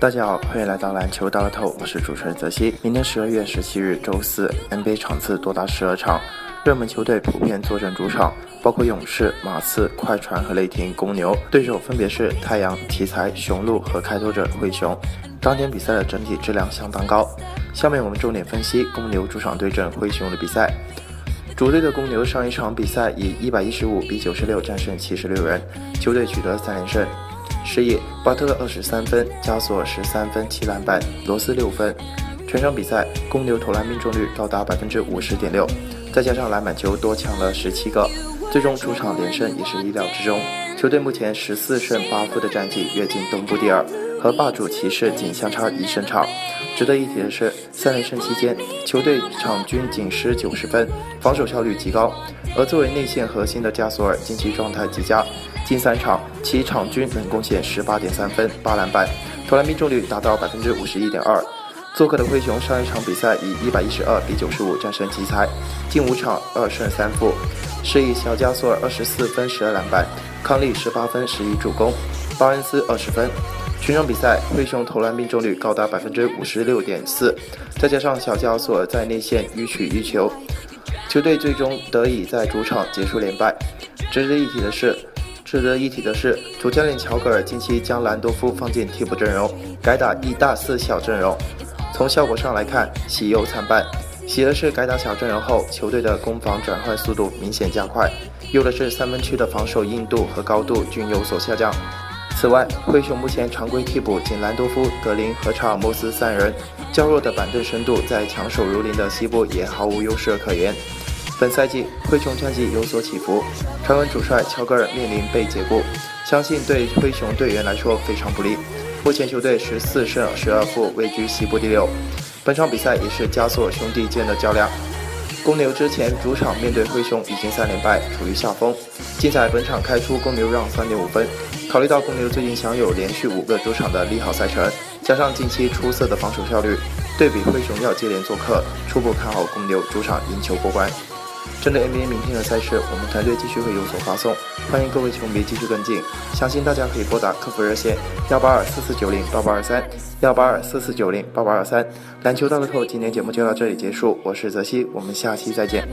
大家好，欢迎来到篮球大乐透，我是主持人泽西。明天十二月十七日周四，NBA 场次多达十二场，热门球队普遍坐镇主场，包括勇士、马刺、快船和雷霆、公牛，对手分别是太阳、奇才、雄鹿和开拓者灰熊。当天比赛的整体质量相当高。下面我们重点分析公牛主场对阵灰熊的比赛。主队的公牛上一场比赛以一百一十五比九十六战胜七十六人，球队取得三连胜。失意，巴特勒二十三分，加索尔十三分七篮板，罗斯六分。全场比赛，公牛投篮命中率高达百分之五十点六，再加上篮板球多抢了十七个，最终主场连胜也是意料之中。球队目前十四胜八负的战绩跃进东部第二，和霸主骑士仅相差一胜场。值得一提的是，三连胜期间，球队场均仅失九十分，防守效率极高。而作为内线核心的加索尔近期状态极佳。近三场，其场均能贡献十八点三分、八篮板，投篮命中率达到百分之五十一点二。做客的灰熊上一场比赛以一百一十二比九十五战胜奇才，近五场二胜三负。是以小加索尔二十四分、十二篮板，康利十八分、十一助攻，巴恩斯二十分。全场比赛，灰熊投篮命中率高达百分之五十六点四，再加上小加索尔在内线予取予求，球队最终得以在主场结束连败。值得一提的是。值得一提的是，主教练乔格尔近期将兰多夫放进替补阵容，改打一大四小阵容。从效果上来看，喜忧参半。喜的是改打小阵容后，球队的攻防转换速度明显加快；忧的是三分区的防守硬度和高度均有所下降。此外，灰熊目前常规替补仅兰多夫、格林和查尔莫斯三人，较弱的板凳深度在强手如林的西部也毫无优势可言。本赛季灰熊战绩有所起伏，传闻主帅乔格尔面临被解雇，相信对灰熊队员来说非常不利。目前球队十四胜十二负，位居西部第六。本场比赛也是加索尔兄弟间的较量。公牛之前主场面对灰熊已经三连败，处于下风。竞彩本场开出公牛让三点五分。考虑到公牛最近享有连续五个主场的利好赛程，加上近期出色的防守效率，对比灰熊要接连做客，初步看好公牛主场赢球过关。针对 NBA 明天的赛事，我们团队继续会有所发送，欢迎各位球迷继续跟进。相信大家可以拨打客服热线幺八二四四九零八八二三幺八二四四九零八八二三。篮球大乐透今天节目就到这里结束，我是泽西，我们下期再见。